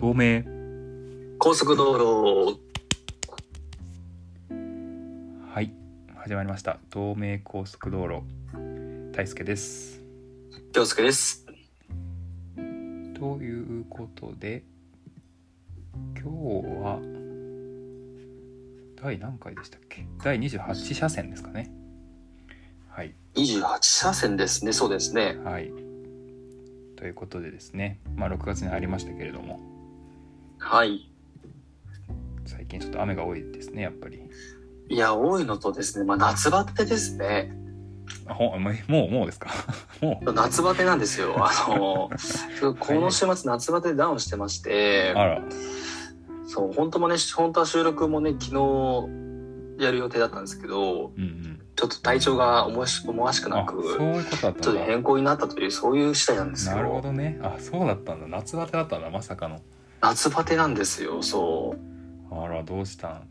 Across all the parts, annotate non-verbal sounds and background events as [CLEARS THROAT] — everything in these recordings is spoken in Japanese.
透明。高速道路。はい。始まりました。透明高速道路。大輔です。京介です。ということで今日は第何回でしたっけ？第28車線ですかね。はい。28車線ですね。そうですね。はい。ということでですね。まあ6月に入りましたけれどもはい。最近ちょっと雨が多いですねやっぱり。いや多いのとですねまあ夏バテですね。あほもうもうですか？[LAUGHS] もう。夏バテなんですよ。あのこの週末夏バテダウンしてまして。あら。そう本当もね本当は収録もね昨日やる予定だったんですけどうんうん。ちょっと体調が思わし思わしくなあくそういうことだっちょっと変更になったというそういう次第なんですよ。なるほどね。あそうだったんだ。夏バテだったんだまさかの夏バテなんですよそう。あらどうしたん？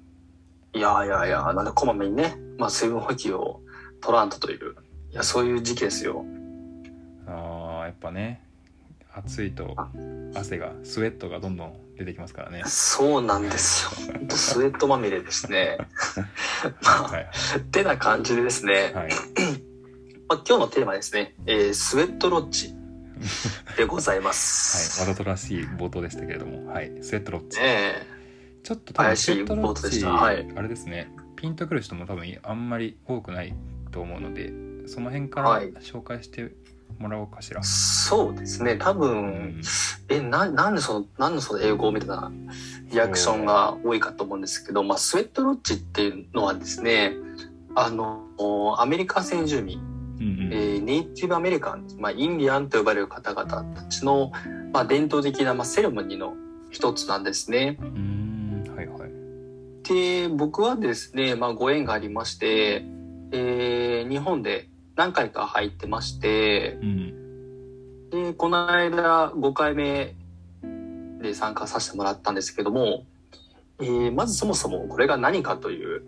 いやいやいや、なんでこまめにね、まあ水分補給を取らんとという、いや、そういう時期ですよ。あーやっぱね暑いとあ。汗がスウェットがどんどん出てきますからね。そうなんですよ。[LAUGHS] とスウェットまみれですね。[LAUGHS] まはいあ、てな感じでですね、はい。[CLEARS THROAT] まあ、今日のテーマですね、えースウェットロッジ [LAUGHS] でございます。はいわざとらしい冒頭でしたけれども。はいスウェットロッチ。え。ちょっと多分スウェットロッチしたはい。あれですね。ピンとくる人も多分あんまり多くないと思うのでその辺からはい。紹介してもらおうかしら。え、そうですね、多う分ん、え、な、なんでその、なんでその英語みたいなリアクションが多いかと思うんですけど、まあ、スウェットロッジっていうのはですね、あの、アメリカ先住民、うんうん。えーネイティブアメリカン、まあ、インディアンと呼ばれる方々たちの、まあ、伝統的な、まあ、セレモニーの一つなんですね。うーん。はいはい。で、僕はですね、まあ、ご縁がありまして、えー日本で何回か入ってまして、うん。で、この間5回目で参加させてもらったんですけども、えーまずそもそもこれが何かという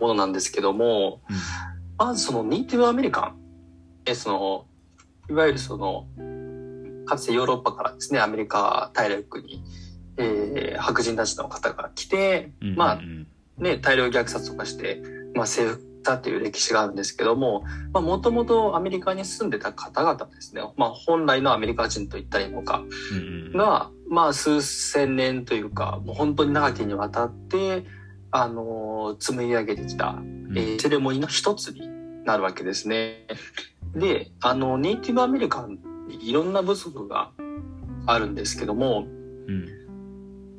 ものなんですけども、うん。まずそのネイティブアメリカン、えその、いわゆるその、かつてヨーロッパからですね、アメリカ大陸に、えー白人たちの方が来て、うんうんまあうんね、大量虐殺とかして、まあ、征服したという歴史があるんですけども、まあ、もともとアメリカに住んでた方々ですね、まあ、本来のアメリカ人と言ったらいいのか、うんうんが、まあ、数千年というか、もう本当に長きにわたって、あのー紡ぎ上げてきた、うんえーセレモニーの一つになるわけですね。で、あの、ネイティブアメリカンにいろんな部族があるんですけども、うん。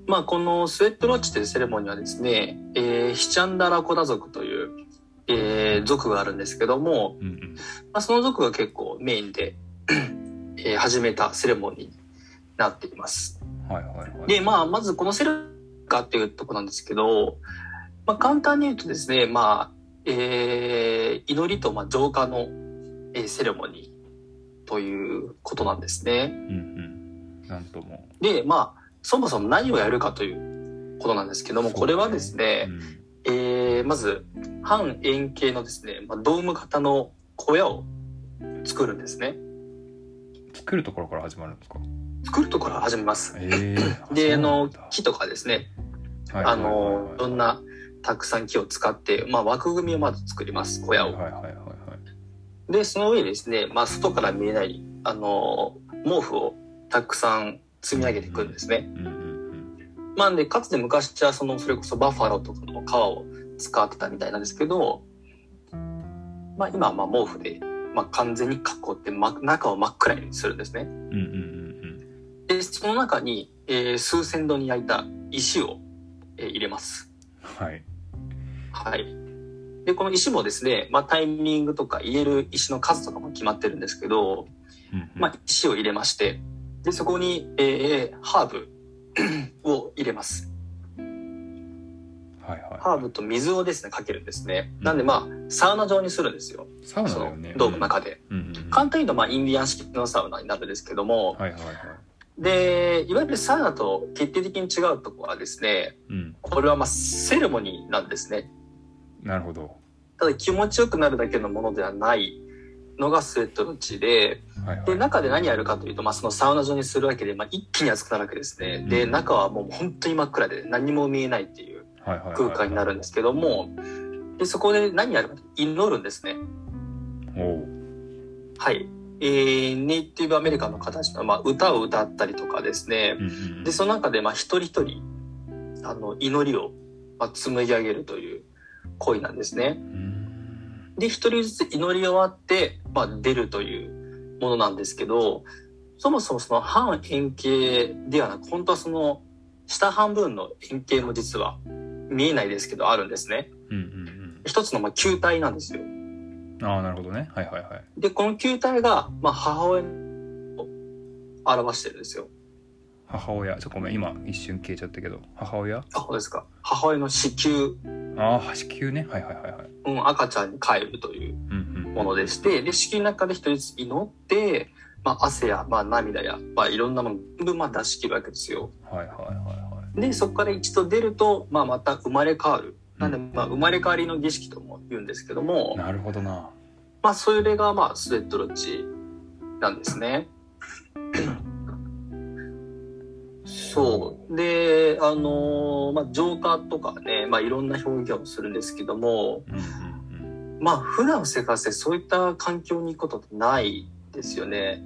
まあ、このスウェットロッチというセレモニーはですね、えーヒチャンダラコダ族という、えー族があるんですけども、うんうん。まあ、その族が結構メインで、えー始めたセレモニーになっています。はいはいはい。で、まあ、まずこのセレモニーかっていうところなんですけど、まあ、簡単に言うとですね、まあ、えー祈りとまあ浄化の、えーセレモニーということなんですね。うんうんなんともで、まあ、そもそも何をやるかということなんですけども、これはですね、うんえーまず、半円形のですね、まあ、ドーム型の小屋を作るんですね。作るところから始まるんですか？作るところから始めます。ええ [LAUGHS] で、あの、木とかですね、はいあの、いろんなたくさん木を使って、まあ、枠組みをまず作ります、小屋を。はいはいはいで、その上にですね、まあ、外から見えない、あの、毛布をたくさん積み上げていくんですね。まあ、で、かつて昔はその、それこそバッファローとかの皮を使ってたみたいなんですけど、まあ、今はまあ毛布で、まあ、完全に囲って、ま、中を真っ暗にするんですね。で、その中に、えー数千度に焼いた石を、えー入れます。はいはい。で、この石もですね、まあ、タイミングとか入れる石の数とかも決まってるんですけど、まあ、石を入れまして、で、そこに、えーハーブ [CLEARS THROAT] を入れます。はいはいハーブと水をですね、かけるんですね。うんなんでまあ、サウナ状にするんですよ。サウナだよねドームの中で。うん簡単に言うと、まあ、インディアン式のサウナになるんですけども、はいはいはいで、いわゆるサウナと決定的に違うところはですね、うんこれはまあ、セレモニーなんですね。なるほどただ気持ちよくなるだけのものではないのがスウェットの地で、はいはいで、中で何やるかというと、まあ、そのサウナ状にするわけで、まあ、一気に暑くなるわけですね。で、うん中はもう本当に真っ暗で何も見えないっていう空間になるんですけども、で、そこで何やるかと祈るんですね。はい。えー、ネイティブアメリカンの方たちの、まあ、歌を歌ったりとかですね。うんうんで、その中で、まあ、一人一人、あの、祈りを、まあ、紡ぎ上げるという行為なんですね。うんで、一人ずつ祈り終わって、まあ、出るというものなんですけど、そもそもその半円形ではなく、本当はその下半分の円形も実は見えないですけどあるんですね。うんうん一つのまあ球体なんですよ。うんああなるほどねはいはいはいで、この球体が、まあ、母親を表してるんですよ。母親。ちょっとごめん。今一瞬消えちゃったけど。母親？あ、そうですか。母親の子宮、ああ子宮ね。はいはいはいはい。うん、赤ちゃんに帰るといううんうん。ものでして、で、子宮の中で一人ずつ祈って、まあ、汗や、まあ、涙や、まあ、いろんなもの全部まあ出し切るわけですよ。はいはいはいはい。で、そこから一度出ると、まあ、また生まれ変わる。なんで、まあ、生まれ変わりの儀式とも言うんですけども、なるほどな。まあ、それが、まあ、スウェットロッチなんですね。そう。で、あのーまあ、浄化とかね、まあ、いろんな表現をするんですけども、うんうんまあ、普段の生活でそういった環境に行くことってないですよね。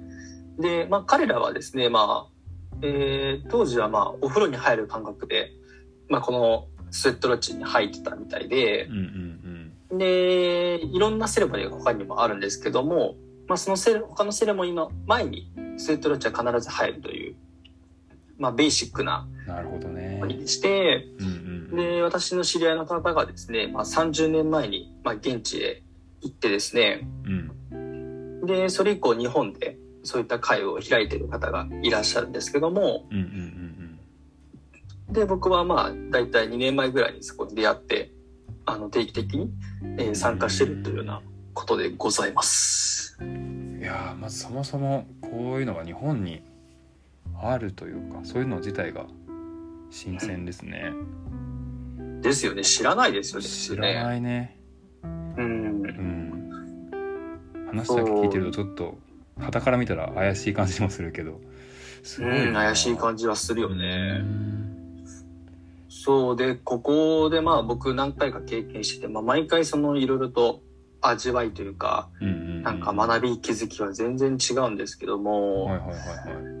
で、まあ、彼らはですね、まあ、えー当時はまあ、お風呂に入る感覚で、まあ、このスウェットロッチに入ってたみたいでうんう、んうんで、いろんなセレモニーが他にもあるんですけども、まあ、そのセレ他のセレモニーの前にスウェットロッチは必ず入るという、まあ、ベーシックな。うんなるほどね。して、うんうんで、私の知り合いの方がですね、まあ、30年前に、まあ、現地へ行ってですね、うん。で、それ以降日本でそういった会を開いている方がいらっしゃるんですけども、うんうんうんで、僕はまあ、だいたい2年前ぐらいにそこに出会って、あの、定期的に、えー参加してるというようなことでございます。うんいやーまずそもそもこういうのが日本にあるというかそういうの自体が新鮮ですねですよね。知らないですよね。知らないねうんう。ん話だけ聞いてるとちょっと傍から見たら怪しい感じもするけどすごいうん、な怪しい感じはするようね。んそうで、ここでまあ僕何回か経験してて、まあ毎回そのいろいろと味わいというか、うんうんなんか学び気づきは全然違うんですけども、はいはいはいはい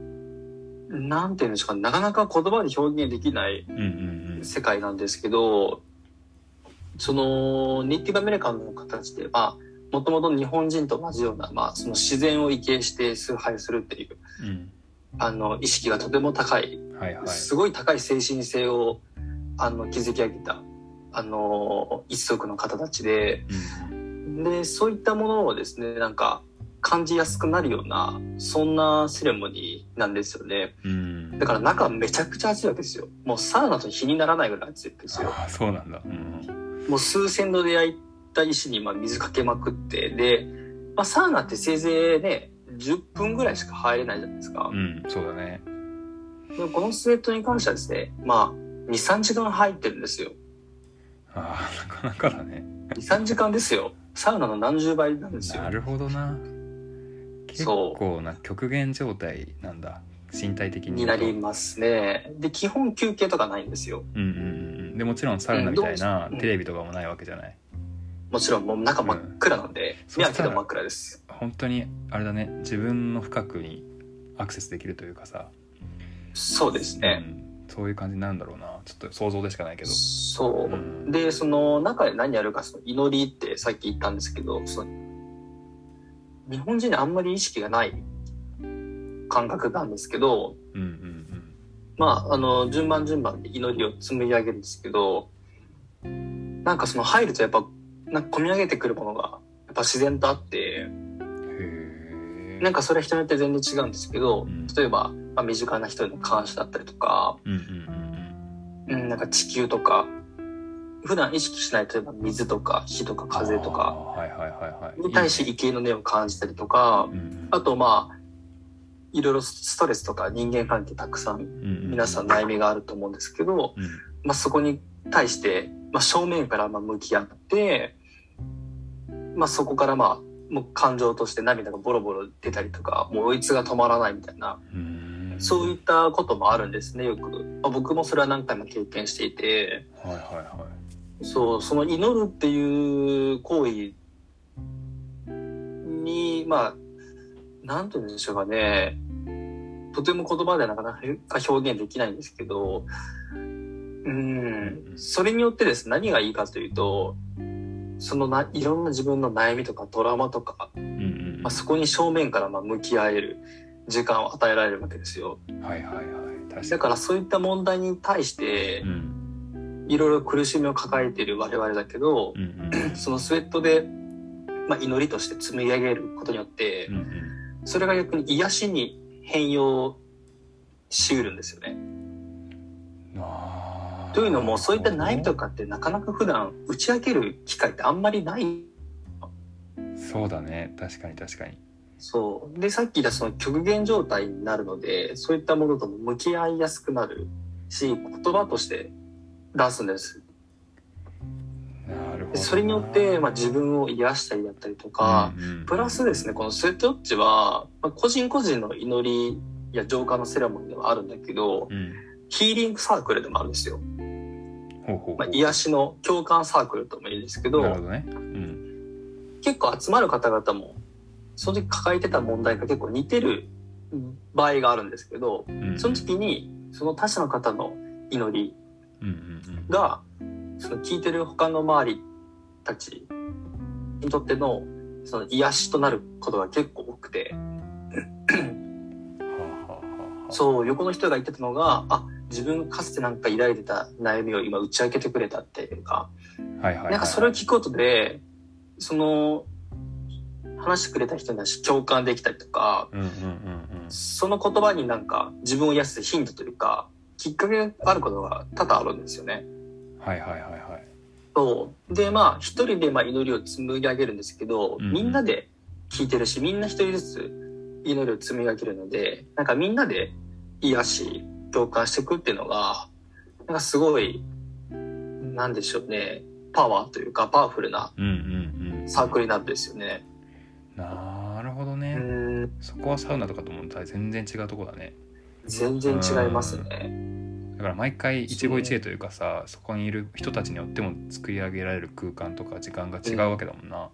なんていうんですかね、なかなか言葉で表現できない世界なんですけど、その、ネイティブアメリカンの形で、まあ、もともと日本人と同じような、まあ、その自然を畏敬して崇拝するっていう、うん。あの、意識がとても高い、うんはいはい。すごい高い精神性を、あの、築き上げた、あの、一族の方たちで、うん。で、そういったものをですね、なんか、感じやすくなるような、そんなセレモニーなんですよね。うんだから中はめちゃくちゃ暑いわけですよ。もうサウナと日にならないぐらい暑いですよ。ああそうなんだうんもう数千度で焼いた石にまあ水かけまくって、で、まあ、サウナってせいぜいね、10分ぐらいしか入れないじゃないですかう。んそうだねでもこのスウェットに関してはですね、まあ、2、3時間入ってるんですよ。ああなかなかだね2、3時間ですよ。サウナの何十倍なんですよな。るほどな結そう構な極限状態なんだ。身体的にになりますね。で、基本休憩とかないんですよ。うんうんうんでもちろんサウナみたいなうんテレビとかもないわけじゃない。もちろんもう中真っ暗なんで、うん。目開けても真っ暗です。本当にあれだね。自分の深くにアクセスできるというかさ、そうですね。うん、そういう感じになるんだろうな。ちょっと想像でしかないけど。そう。うん。で、その中で何やるか、その祈りってさっき言ったんですけど、その日本人にあんまり意識がない感覚なんですけど、うんうんまあ、あの、順番順番で祈りを紡ぎ上げるんですけど、なんかその入るとやっぱ、なんか込み上げてくるものが、やっぱ自然とあって、なんかそれは人によって全然違うんですけどうん、例えば、まあ、身近な人への感謝だったりとか、うんうん。うん、なんか地球とか、普段意識しない、例えば水とか火とかうん風とか、あーはいはいはいはい。に対して畏敬の念を感じたりとかう、ん。あとまあ、いろいろストレスとか人間関係たくさんうん皆さん悩みがあると思うんですけど、うん。まあそこに対して、まあ正面からまあ向き合って、まあそこからまあもう感情として涙がボロボロ出たりとか、もう追いつが止まらないみたいな、うん。そういったこともあるんですね、よく。まあ、僕もそれは何回も経験していて、はいはいはいそう、その祈るっていう行為に、まあ、なんて言うんでしょうかね。とても言葉ではなかなか表現できないんですけど、うん、それによってですね、何がいいかというと、そのな、いろんな自分の悩みとかトラウマとか、うんうんまあ、そこに正面からまあ向き合える時間を与えられるわけですよ。はいはいはい確かにだからそういった問題に対してう、んいろいろ苦しみを抱えている我々だけどう、んうんそのスウェットで、まあ、祈りとして積み上げることによってうんう、んそれが逆に癒しに変容しうるんですよね。というのも、そういった悩みとかってなかなか普段打ち明ける機会ってあんまりない。そうだね確かに確かにそう。で、さっき言ったその極限状態になるので、そういったものとも向き合いやすくなるし、言葉として出すんです。なるほどでそれによって、まあ、自分を癒したりだったりとか、うんうん。プラスですね、このスウェットウォッチは、まあ、個人個人の祈りや浄化のセレモニーではあるんだけど、うん。ヒーリングサークルでもあるんですよ。ほうほうほう。まあ、癒しの共感サークルともいいんですけど、なるほどね。うん。結構集まる方々も、その時抱えてた問題が結構似てる場合があるんですけど、うん。その時に、その他者の方の祈りが、その聞いてる他の周りたちにとっての、その癒しとなることが結構多くて、そう、横の人が言ってたのが、あ、自分かつてなんか抱いてた悩みを今打ち明けてくれたっていうか、はいはいはいなんかそれを聞くことで、その、話してくれた人に共感できたりとか、うんうんうん。その言葉になんか自分を癒すヒントというか、きっかけがあることが多々あるんですよね。うんはいはいはいはいそう。で、まあ、一人でまあ祈りを積み上げるんですけど、うんうんみんなで聞いてるし、みんな一人ずつ祈りを積み上げるので、なんかみんなで癒し、共感していくっていうのが、なんかすごい、なんでしょうね、パワーというか、パワフルなうんうんうんサークルになるんですよね。なるほどうねん、そこはサウナとかとも全然違うとこだね全然違いますね。だから毎回一期一会というかさそこにいる人たちによっても作り上げられる空間とか時間が違うわけだもんな、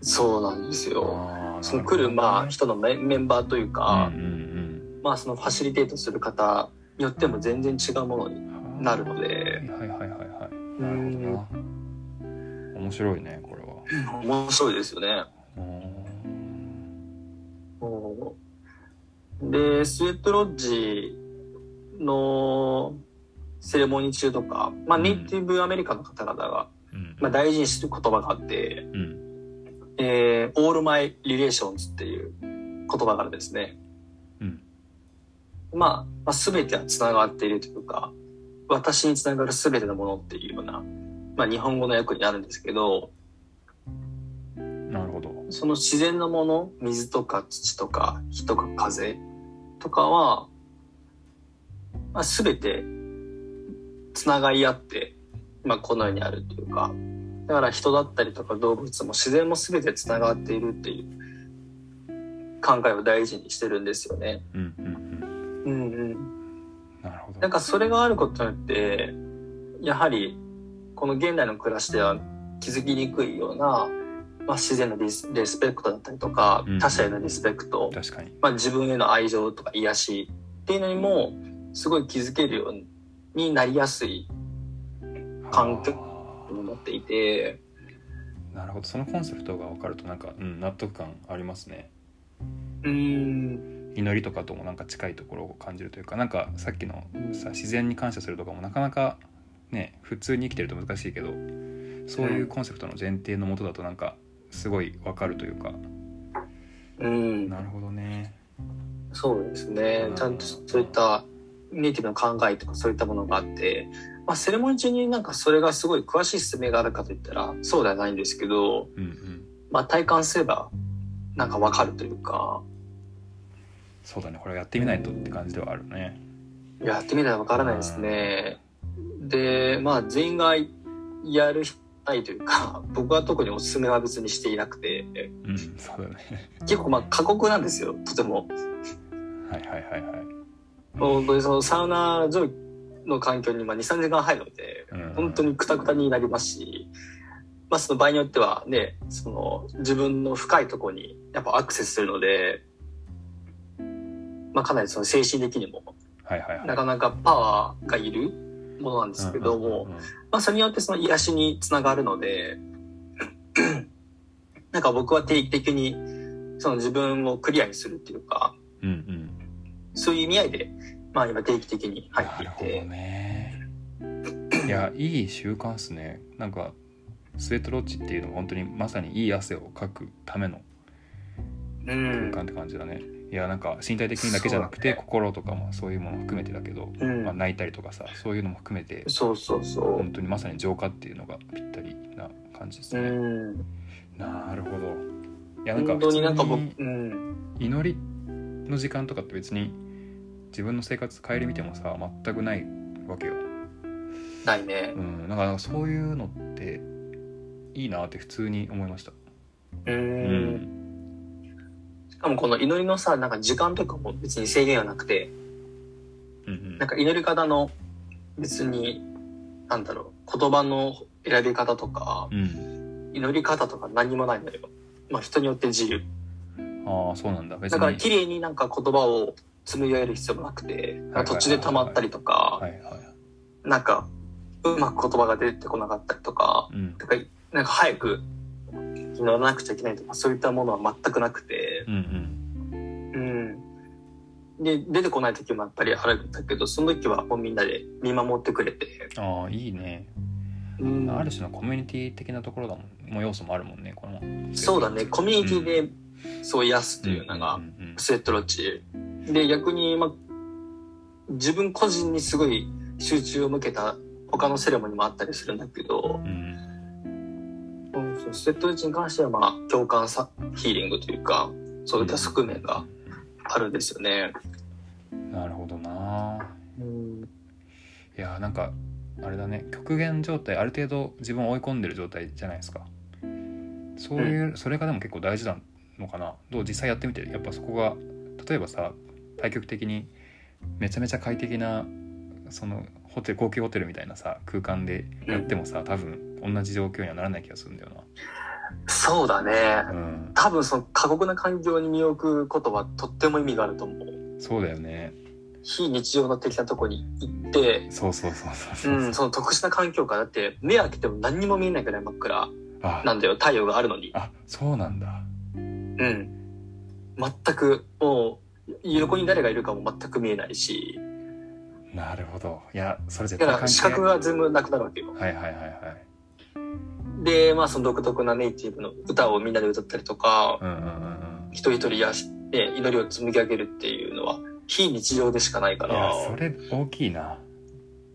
そうなんですよ。その来る、まあ、な人のメメンバーというるか、ほどねうん。まあ、そのファシリテートする方によっても全然違うものにうんうんなるので、はいはいはいはいなるんほどな。面白いねこれは。面白いですよね。うんそうで、スウェットロッジのセレモニー中とか、まあ、うん。ネイティブアメリカの方々が、うん。まあ、大事にしてる言葉があって、うん。えー、all my relations っていう言葉があるんですね。うん。まあ、まあ、全ては繋がっているというか、私に繋がる全てのものっていうような、まあ、日本語の訳になるんですけど、なるほど。その自然のもの、水とか土とか火とか風とかは、まあ、全て繋がり合って、まあ、この世にあるというか、だから人だったりとか動物も自然も全て繋がっているっていう考えを大事にしてるんですよね。うんうんうんうんうん。なるほどなんかそれがあることによって、やはりこの現代の暮らしでは気づきにくいような、まあ、自然のリスリスペクトだったりとかうん、他者へのリスペクト、確かに。まあ、自分への愛情とか癒しっていうのにもすごい気づけるようになりやすい環境あと思っていて、ー。なるほど。そのコンセプトが分かるとなんか、うん、納得感ありますね。うーん、祈りとかともなんか近いところを感じるというかなんかさっきのさ自然に感謝するとかもなかなかね普通に生きてると難しいけどそういうコンセプトの前提のもとだとなんかすごい分かるというか。うん、なるほどね。そうですね。うん。ちゃんとそういったネイティブの考えとかそういったものがあって、まあ、セレモニー中になんかそれがすごい詳しい説明があるかといったらそうではないんですけど、うんうん。まあ、体感すればなんかわかるというか、そうだね。これやってみないとって感じではあるね。やってみたらわからないですね。で、まあ、全員がやるないというか、[LAUGHS] 僕は特におすすめは別にしていなくて、うんそうだね。結構まあ過酷なんですよ、とても。はいはいはいはい。本当にそのサウナ上の環境にまあ2、3時間入るので、うん。本当にクタクタになりますし、まあその場合によってはね、その自分の深いところにやっぱアクセスするので、まあかなりその精神的にもはいはいはい。なかなかパワーがいるものなんですけども、それによってその癒しにつながるので、[CLEARS THROAT] なんか僕は定期的にその自分をクリアにするっていうか、うんうんそういう意味合いで、まあ今定期的に入っていなるほどて、ね。いやいい習慣っすね。なんかスウェットロッジっていうのは本当にまさにいい汗をかくためのうん。空間って感じだね、いやなんか身体的にだけじゃなくて、心とかもそういうものも含めてだけど、うんまあ、泣いたりとかさそういうのも含めてそうそうそう本。当にまさに浄化っていうのがぴったりな感じですうね、ん。なるほどいやなんか普通にうん。祈りの時間とかって別に自分の生活顧みてもさ全くないわけよないねう。んだからそういうのっていいなって普通に思いましたう。うんしかもこの祈りのさ、なんか時間とかも別に制限はなくて、うんうん。なんか祈り方の別に、なんだろう、言葉の選び方とか、うん。祈り方とか何もないんだよ。まあ人によって自由。ああそうなんだ。だから綺麗になんか言葉を紡ぎ上げる必要もなくて、途中で溜まったりとか、なんかうまく言葉が出てこなかったりとか、うん。なんか早く祈らなくちゃいけないとかそういったものは全くなくて、うんうん。うん。で、出てこない時もやっぱりあるんだけど、その時はもうみんなで見守ってくれて、ああいいね。うん。ある種のコミュニティ的なところだもんもう要素もあるもんねこの。そうだね、コミュニティでそう癒すというのがスウェットロッジ。で、逆に、まあ、自分個人にすごい集中を向けた他のセレモニーもあったりするんだけど、うん。スウェットロッジに関しては、まあ、共感さヒーリングというか、そういった側面があるんですよね。なるほどな。うん、いやなんかあれだね。極限状態ある程度自分を追い込んでる状態じゃないですか。そういう、それがでも結構大事なのかな。どう実際やってみてやっぱそこが例えばさ対極的にめちゃめちゃ快適なそのホテル高級ホテルみたいなさ空間でやってもさ多分同じ状況にはならない気がするんだよそうだね。なうん多分その過酷な環境に身を置くことはとっても意味があると思う。そうだよね非日常の的なとこに行って、そうそうそうそうそうう、ん、その特殊な環境下だって目開けても何にも見えないくらい真っ暗あなんだよ、太陽があるのに。あそうなんだうん。全く、もう、横に誰がいるかも全く見えないし、なるほどいやそれ絶だから視覚が全部なくなるわけよ。はいはいはいはいで、まあその独特なネイティブの歌をみんなで歌ったりとか、うんうんうんうん。一人一人やし、ね、祈りを紡ぎ上げるっていうのは、非日常でしかないかいやら。それ大きいな。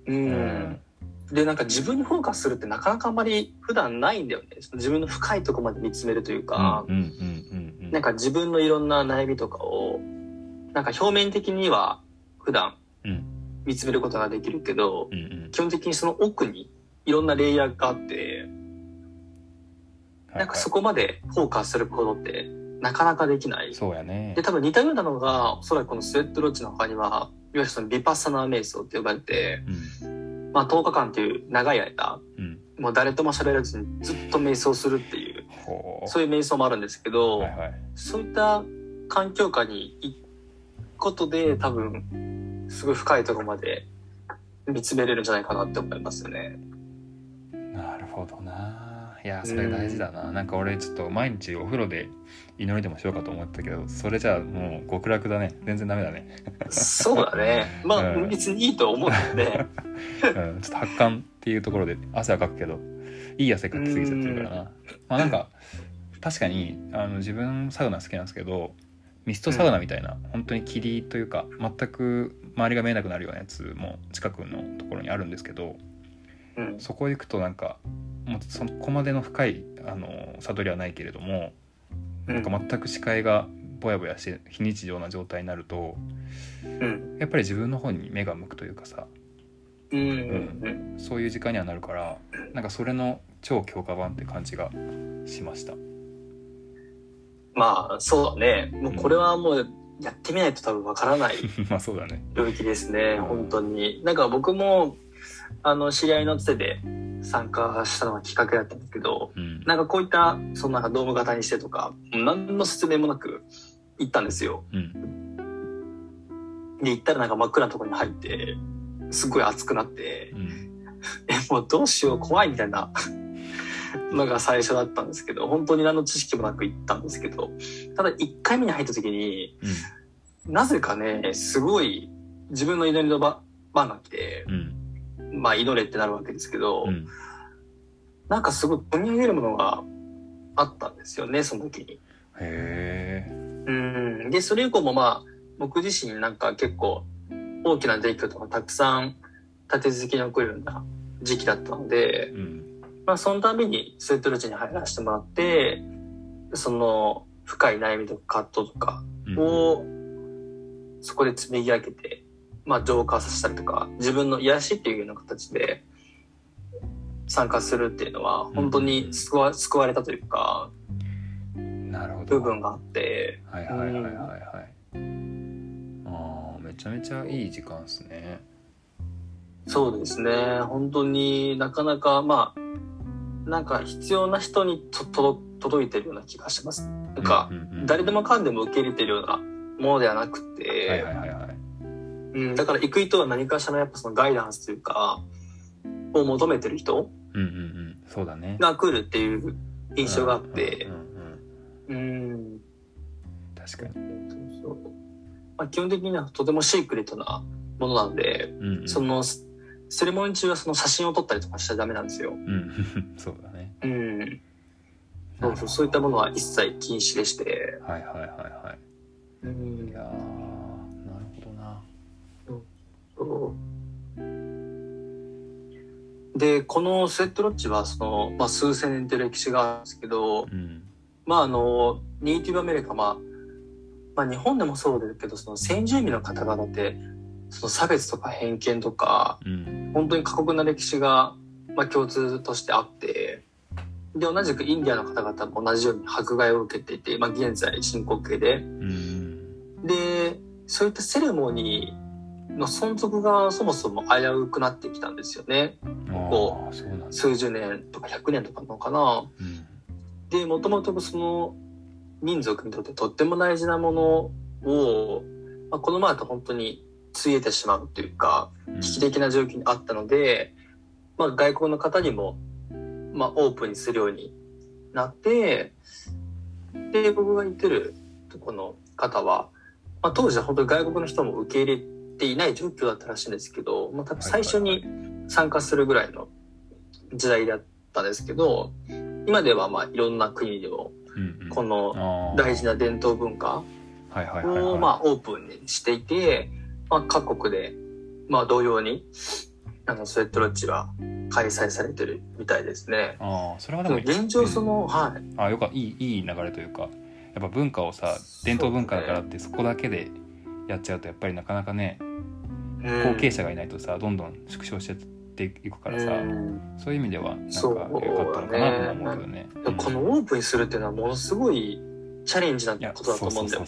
うん。うん。で、なんか自分にフォーカスするってなかなかあんまり普段ないんだよね。自分の深いとこまで見つめるというか、うんうん。なんか自分のいろんな悩みとかを、なんか表面的には普段うん。見つめることができるけど、うんうん。基本的にその奥にいろんなレイヤーがあって、なんかそこまでフォーカスすることってなかなかできない。そうやね。で、多分似たようなのが、おそらくこのスウェットロッジの他には、いわゆるそのビパッサナー瞑想って呼ばれて、うん。まあ10日間という長い間、うん。もう誰とも喋らずにずっと瞑想するっていうそういう瞑想もあるんですけど、はいはい。そういった環境下に行くことで多分、すごい深いところまで見つめれるんじゃないかなって思いますよね。なるほどないやそれ大事だな、なんか俺ちょっと毎日お風呂で祈りでもしようかと思ったけどそれじゃあもう極楽だね。全然ダメだね、そうだね。[LAUGHS] まあ、うん別にいいと思うよね。[LAUGHS] うん、ちょっと発汗っていうところで汗はかくけどいい汗かきすぎちゃってるからな。まあなんか確かにあの自分サウナ好きなんですけどミストサウナみたいな、本当に霧というか全く周りが見えなくなるようなやつも近くのところにあるんですけどうん。そこ行くとなんかもうそこまでの深いあの悟りはないけれどもなんか全く視界がぼやぼやして非日常な状態になるとうん。やっぱり自分の方に目が向くというかさうん。うん。そういう時間にはなるからなんかそれの超強化版って感じがしましたまあ、そうだね。もうこれはもうやってみないと多分わからない [LAUGHS] まあそうだね領域ですね、本当に。なんか僕も、あの、知り合いのつてで参加したのがきっかけだったんですけど、うん。なんかこういった、そのなんかドーム型にしてとか、何の説明もなく行ったんですよ。うん。で、行ったらなんか真っ暗なところに入って、すごい暑くなって、うん。[LAUGHS] え、もうどうしよう、怖いみたいなのが最初だったんですけど、本当に何の知識もなく行ったんですけど、ただ1回目に入った時に、なぜかね、すごい自分の祈りの場番が来て、うんまあ祈れってなるわけですけど、うんうんなんかすごい込み上げるものがあったんですよね、その時に。へえうん。で、それ以降もまあ、僕自身なんか結構大きな出来事がたくさん立て続けに起こるような時期だったので、うんまあそのたびにスウェットルーチに入らせてもらって、その深い悩みとか葛藤とかうんをそこで積み上げて、まあ浄化させたりとか、自分の癒しっていうような形で参加するっていうのは本当に救わ救われたというか、なるほど。部分があって、はいはいはいはいはい。ああめちゃめちゃいい時間ですね。そうですね。本当になかなか、まあ、なんか必要な人にと届届いてるような気がします。なんか、うんうんうん。誰でもかんでも受け入れてるようなものではなくて、はいはいはいはいうん、だから行く人は何かしらのやっぱそのガイダンスというか、を求めてる人うんうんうん。そうだね。が来るっていう印象があって。うん、うんうんうん、確かに。そうそう。まあ、基本的にはとてもシークレットなものなので、うんうん。そのセレモニー中はその写真を撮ったりとかしちゃダメなんですよ。うんそうだね。うん。そうそう、そういったものは一切禁止でして。はいはいはいはうん。いいやで、このスウェットロッジは、その、まあ、数千年という歴史があるんですけど、うん。まあ、あの、ネイティブアメリカ、まあ、まあ、日本でもそうですけど、その先住民の方々って、その差別とか偏見とか、うん。本当に過酷な歴史が、まあ、共通としてあって、で、同じくインディアンの方々も同じように迫害を受けていて、まあ、現在進行形で、うん。で、そういったセレモニーの存続がそもそも危うくなってきたんですよね。こう数十年とか100年とかのかな。うんで、もともとその民族にとってとっても大事なものを、まあ、このままだと本当についえてしまうというか、うん危機的な状況にあったので、まあ、外国の方にも、まあ、オープンにするようになって、で、僕が言ってるとこの方は、まあ、当時は本当に外国の人も受け入れていない状況だったらしいんですけど、まあ、多分最初に参加するぐらいの時代だったんですけど、今ではまあいろんな国でもうんうん。この大事な伝統文化をまあオープンにしていて、まあ、各国でまあ同様にあのスウェットロッジは開催されてるみたいですね。ああそれはででもも現状その、はい。あよかいいいい流れというかやっぱ文化をさ伝統文化だからってそこだけでやっちゃうとやっぱりなかなかね後継者がいないとさどんどん縮小してっていくからさうん。そういう意味ではなんか良かったのかなとも思うけどね。でもこのオープンにするっていうのはものすごいチャレンジなことだと思うんだよね。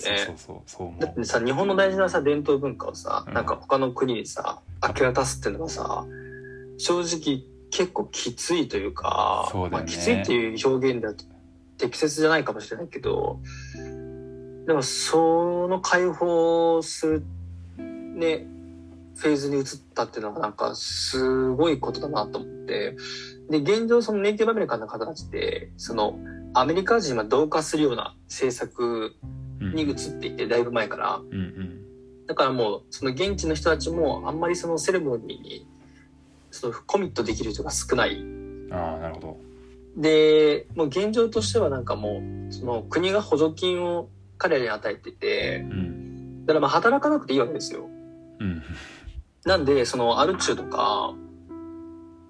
だってさ、日本の大事なさ、伝統文化をさ、うん。なんか他の国にさ、明け渡すっていうのがさ、正直結構きついというか、ね。まあ、きついっていう表現だと適切じゃないかもしれないけど、でもその解放する、ね、フェーズに移ったっていうのがなんかすごいことだなと思って、で、現状そのネイティブアメリカンの方たちって、そのアメリカ人は同化するような政策うんに移っていて、だいぶ前から。うんうんだからもう、その現地の人たちもあんまりそのセレモニーに、そのコミットできる人が少ない。ああなるほど。で、もう現状としてはなんかもう、その国が補助金を彼らに与えてて、うん。だからまあ働かなくていいわけですよ。うん。なんで、そのアル中とか、は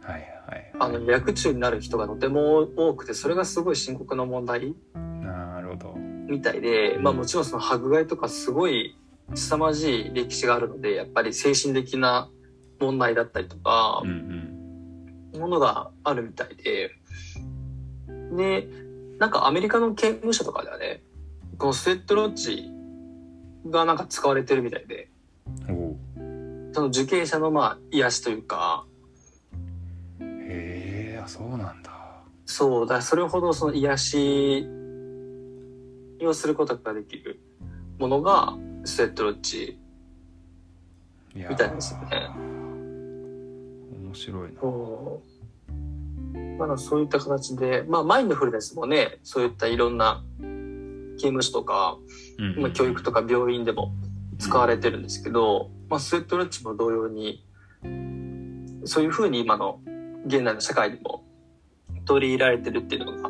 いはいあの、薬中になる人がとても多くて、それがすごい深刻な問題なるほど。みたいで、まあもちろんその迫害とかすごい凄まじい歴史があるので、やっぱり精神的な問題だったりとかうん、うん。ものがあるみたいで、で、なんかアメリカの刑務所とかではね、このスウェットロッジがなんか使われてるみたいで、その受刑者のまあ癒しというか、へえあそうなんだ。そう、だそれほどその癒しをすることができるものがスウェットロッジみたいですよね。面白いな。そう。まだそういった形で、まあマインドフルネスもね、そういったいろんな刑務所とか、うんまあ、教育とか病院でも使われてるんですけど、まあ、スウェットロッジも同様にそういうふうに今の現代の社会にも取り入れられてるっていうのが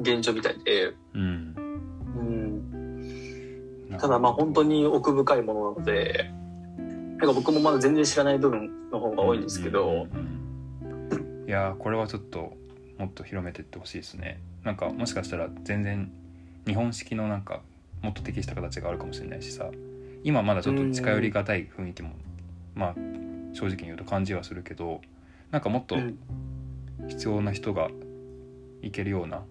現状みたいで、うん。うん、ただまあ本当に奥深いものなのでなんか僕もまだ全然知らない部分の方が多いんですけど、うんうんうんいやーこれはちょっともっと広めていってほしいですね。なんかもしかしたら全然日本式のなんかもっと適した形があるかもしれないしさ。今まだちょっと近寄りがたい雰囲気もまあ正直に言うと感じはするけどなんかもっとうん。必要な人がいけるような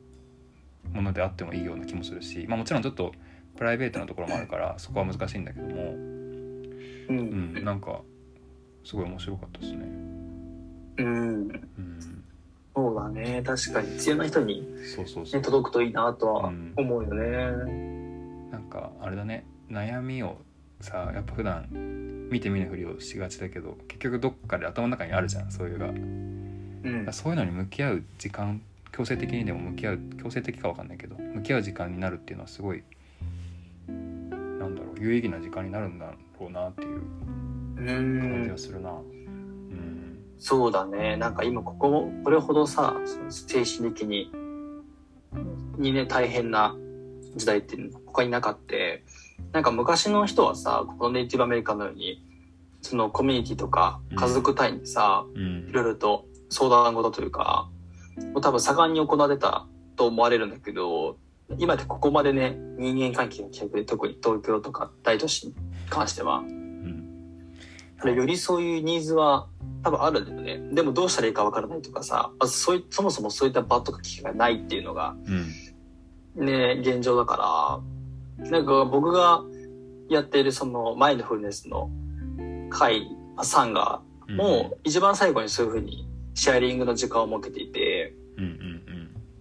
ものであってもいいような気もするし、まあ、もちろんちょっとプライベートなところもあるからそこは難しいんだけども、うん。うん、なんかすごい面白かったですね。うん、うん、そうだね。確かに。必要な人に、そうそうそう。ね、届くといいなとはうん。思うよね。なんかあれだね。悩みをさやっぱ普段見て見ぬふりをしがちだけど結局どっかで頭の中にあるじゃん。そういうが。うん。そういうのに向き合う時間強制的にでも向き合う強制的かわかんないけど向き合う時間になるっていうのはすごいなんだろう有意義な時間になるんだろうなっていうう感じんがするな。うんそうだね。なんか今ここ、これほどさ、精神的に、にね、大変な時代って他になかって、なんか昔の人はさ、このネイティブアメリカのように、そのコミュニティとかうん。家族単位でさ、うん。いろいろと相談事というか、もう多分盛んに行われたと思われるんだけど、今ってここまでね、人間関係が希薄で、特に東京とか大都市に関しては、うん。よりそういうニーズは多分あるんだよね。でもどうしたらいいかわからないとかさ、まずそういそもそもそういった場とか機会がないっていうのがうんね、現状だから、なんか僕がやっているそのマインドフルネスの会、まあサンガう一番最後にそういうふうにシェアリングの時間を設けていて、うん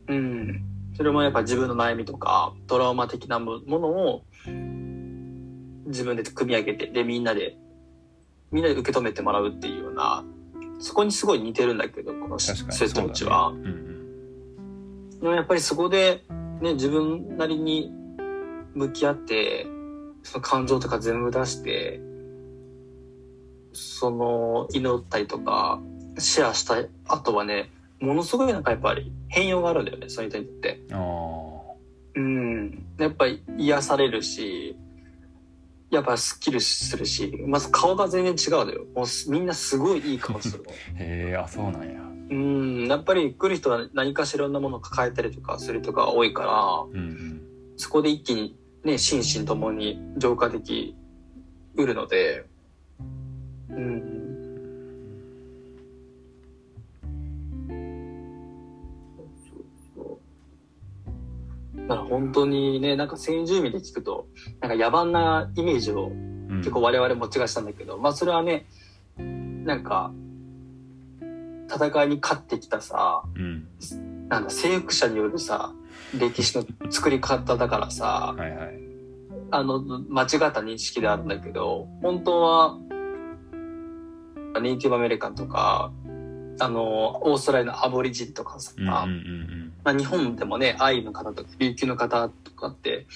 うんうん。それもやっぱ自分の悩みとかトラウマ的なものを自分で組み上げて、でみんなで、みんなで受け止めてもらうっていうような、そこにすごい似てるんだけど、このス確かにスウェットのうちは。ねうんでもやっぱりそこで、ね、自分なりに向き合って、その感情とか全部出して、その祈ったりとか、シェアした後はね、ものすごいなんかやっぱり変容があるんだよね、そういう人にとって。うん。やっぱり癒されるし、やっぱスッキリするし、まず顔が全然違うのよ。もうすみんなすごいいい顔する [LAUGHS] へえあそうなんやうん。やっぱり来る人は何かしらのものを抱えたりとかする人が多いから、うんうんそこで一気にね、心身ともに浄化できうるので、うん。だから本当にね、なんか先住民で聞くと、なんか野蛮なイメージをうん。結構我々持ちがちなんだけど、まあそれはね、なんか、戦いに勝ってきたさ、うん。なんだ、征服者によるさ、歴史の作り方だからさ、はいはい。あの、間違った認識であるんだけど、本当は、ネイティブアメリカンとか、あの、オーストラリアのアボリジンとかさ、うんうんうんまあ、日本でもね、アイヌの方とか、琉球の方とかって、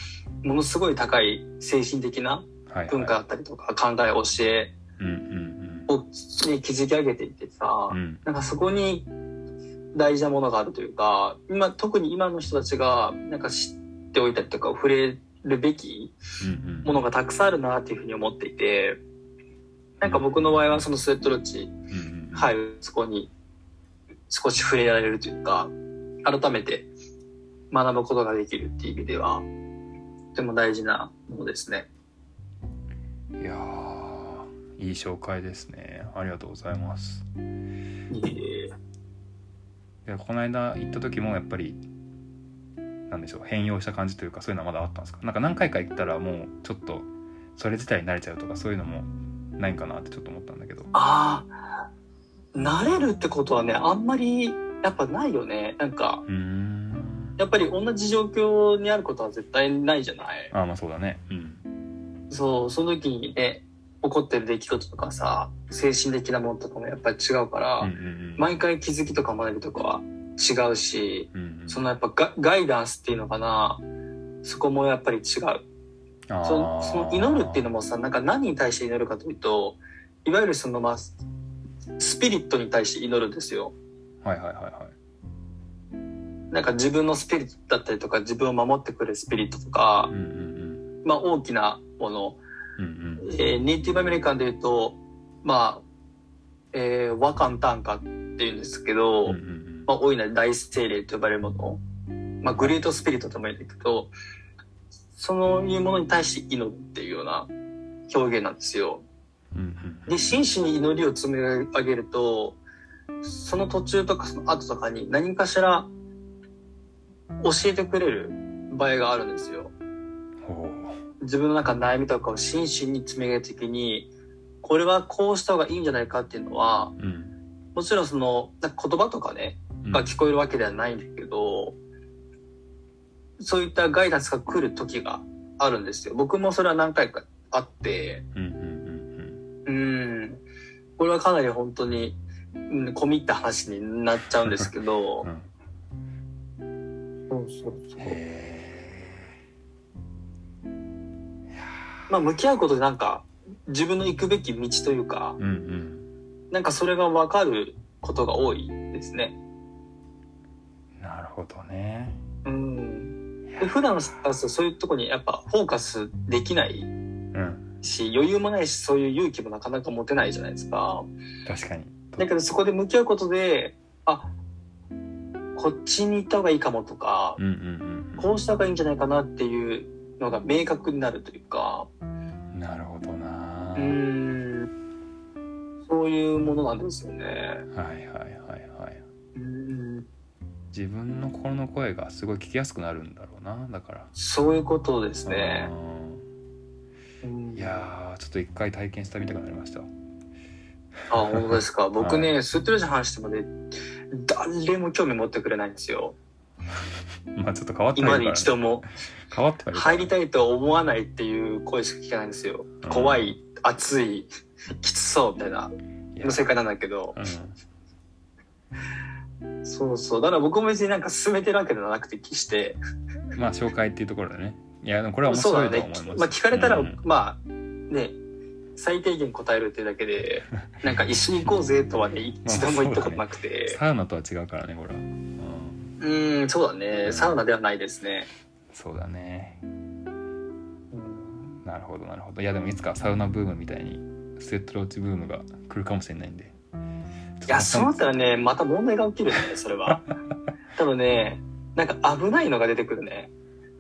ものすごい高い精神的な文化だったりとか、考え、教えを、ね、築き上げていてさ、うん。うんなんかそこに大事なものがあるというか、今、特に今の人たちが、なんか知っておいたりとか、触れるべきものがたくさんあるなっていうふうに思っていて、なんか僕の場合はそのスウェットロッジうんうん入る、そこに少し触れられるというか、改めて学ぶことができるっていう意味では、とても大事なものですね。いやーいい紹介ですね。ありがとうございます。でこの間行った時もやっぱりなんでしょう変容した感じというかそういうのはまだあったんですか？なんか何回か行ったらもうちょっとそれ自体に慣れちゃうとかそういうのもないんかなってちょっと思ったんだけど。ああ、慣れるってことはね、あんまりやっぱないよね。なんか、やっぱり同じ状況にあることは絶対ないじゃない？ああまあそうだね。うん。そう、その時にね、起こってる出来事とかさ、精神的なものとかもやっぱり違うから、うんうんうん。毎回気づきとか学びとかは違うし、うんうん。そのやっぱガガイダンスっていうのかな、そこもやっぱり違う。そのその祈るっていうのもさ、なんか何に対して祈るかというと、いわゆるそのまあ、スピリットに対して祈るんですよ。はいはいはいはい。なんか自分のスピリットだったりとか、自分を守ってくれるスピリットとかうん、うんまあ大きなもの、うんうんうん。えーネイティブアメリカンで言うと、まあ、えー、和漢短歌っていうんですけど、うんうんうん。まあ、大いなる大精霊と呼ばれるもの、まあ、グレートスピリットとも言うんだけど、そのいうものに対して祈るっていうような表現なんですよ。うんうん。で、真摯に祈りを積み上げると、その途中とかその後とかに何かしら教えてくれる場合があるんですよ。ほ自分の中の悩みとかを真摯に積み上げて的に、これはこうした方がいいんじゃないかっていうのは、ううん。もちろんその、なんか言葉とかね、うん。が聞こえるわけではないんだけど、そういったガイダンスが来る時があるんですよ。僕もそれは何回かあって、うんこれはかなり本当に、うん、込み入った話になっちゃうんですけど。う、ん。そうそうそう。へまあ向き合うことでなんか、自分の行くべき道というかー、うんうん。なんかそれがわかることが多いですね。なるほどね。うん。で普段さそういうとこにやっぱフォーカスできないうん。し、余裕もないし、そういう勇気もなかなか持てないじゃないですか。確かにだけどそこで向き合うことで、あ、こっちに行った方がいいかもとかう、んうんこうした方がいいんじゃないかなっていうのが明確になるというか、うんなるほどな。うーん、そういうものなんですよね。はいはいはいはい。うん。自分の心の声がすごい聞きやすくなるんだろうなだから。そういうことですね。ううん。んいやーちょっと一回体験したみたくなりましたあ、本当ですか？僕ね、はスートレジャー話してもね、誰も興味持ってくれないんですよ。まあちょっと変わって今まではいるから、ね、一度も変わってはいるから入りたいとは思わないっていう声しか聞かないんですよ。うん怖い、熱い、きつそうみたいな、の世界なんだけど、うんそうそう。だから僕も別になんか進めてるわけではなくて、決して。まあ紹介っていうところでねいやでもこれは面そう白だねいと思います。まあ聞かれたら、うんまあ、ね、最低限答えるっていうだけで、なんか一緒に行こうぜとはね、[LAUGHS] 一度も言ったことなくて。サウナとは違うからねこれは、うん、うん、そうだね。サウナではないですね。そうだねうんなるほどなるほどいやでもいつかサウナブームみたいにスウェットローチブームが来るかもしれないんでいや、そうなったらね、また問題が起きるね、それは。[LAUGHS] 多分ね、なんか危ないのが出てくるね。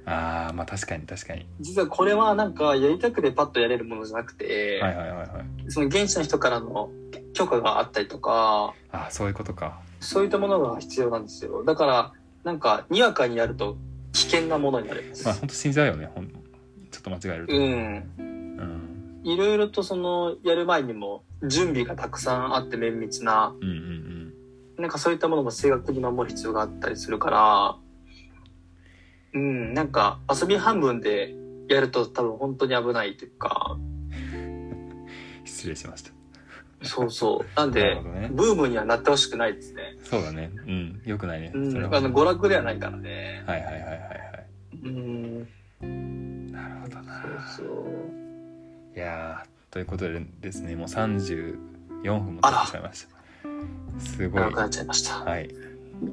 ああまあ確かに確かに。実はこれはなんかやりたくてパッとやれるものじゃなくて、はいはいはいはいその現地の人からの許可があったりとか、ああそういうことか。そういったものが必要なんですよ。だから、なんか、にわかにやると危険なものになります。まあ本当死んじゃうよねほんちょっと間違えると。うん。うん。いろいろとその、やる前にも準備がたくさんあって綿密な、うんうんうん。なんかそういったものも正確に守る必要があったりするから、うん、なんか遊び半分でやると多分本当に危ないというか、失礼しました。そうそう。なんなでね、ブームにはなってほしくないですね。そうだね。うん。よくないね。うん、それは。あの、娯楽ではないからね。はいはいはいはいはい。うん、なるほどな。そうそう。いやーということでですねもう34分も経ってしまいました。すごい。長くなっちゃいました。はい。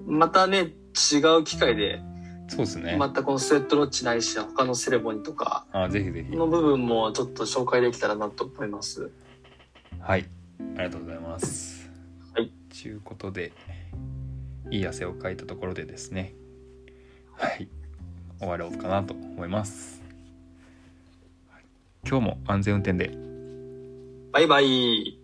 またね、違う機会で、そうですね、またこのスウェットロッチないし、他のセレモニーとか。あぜひぜひ。の部分もちょっと紹介できたらなと思います。はい。ありがとうございます。はい。ということでいい汗をかいたところでですね。はい。終わろうかなと思います。はい。今日も安全運転で。バイバイ。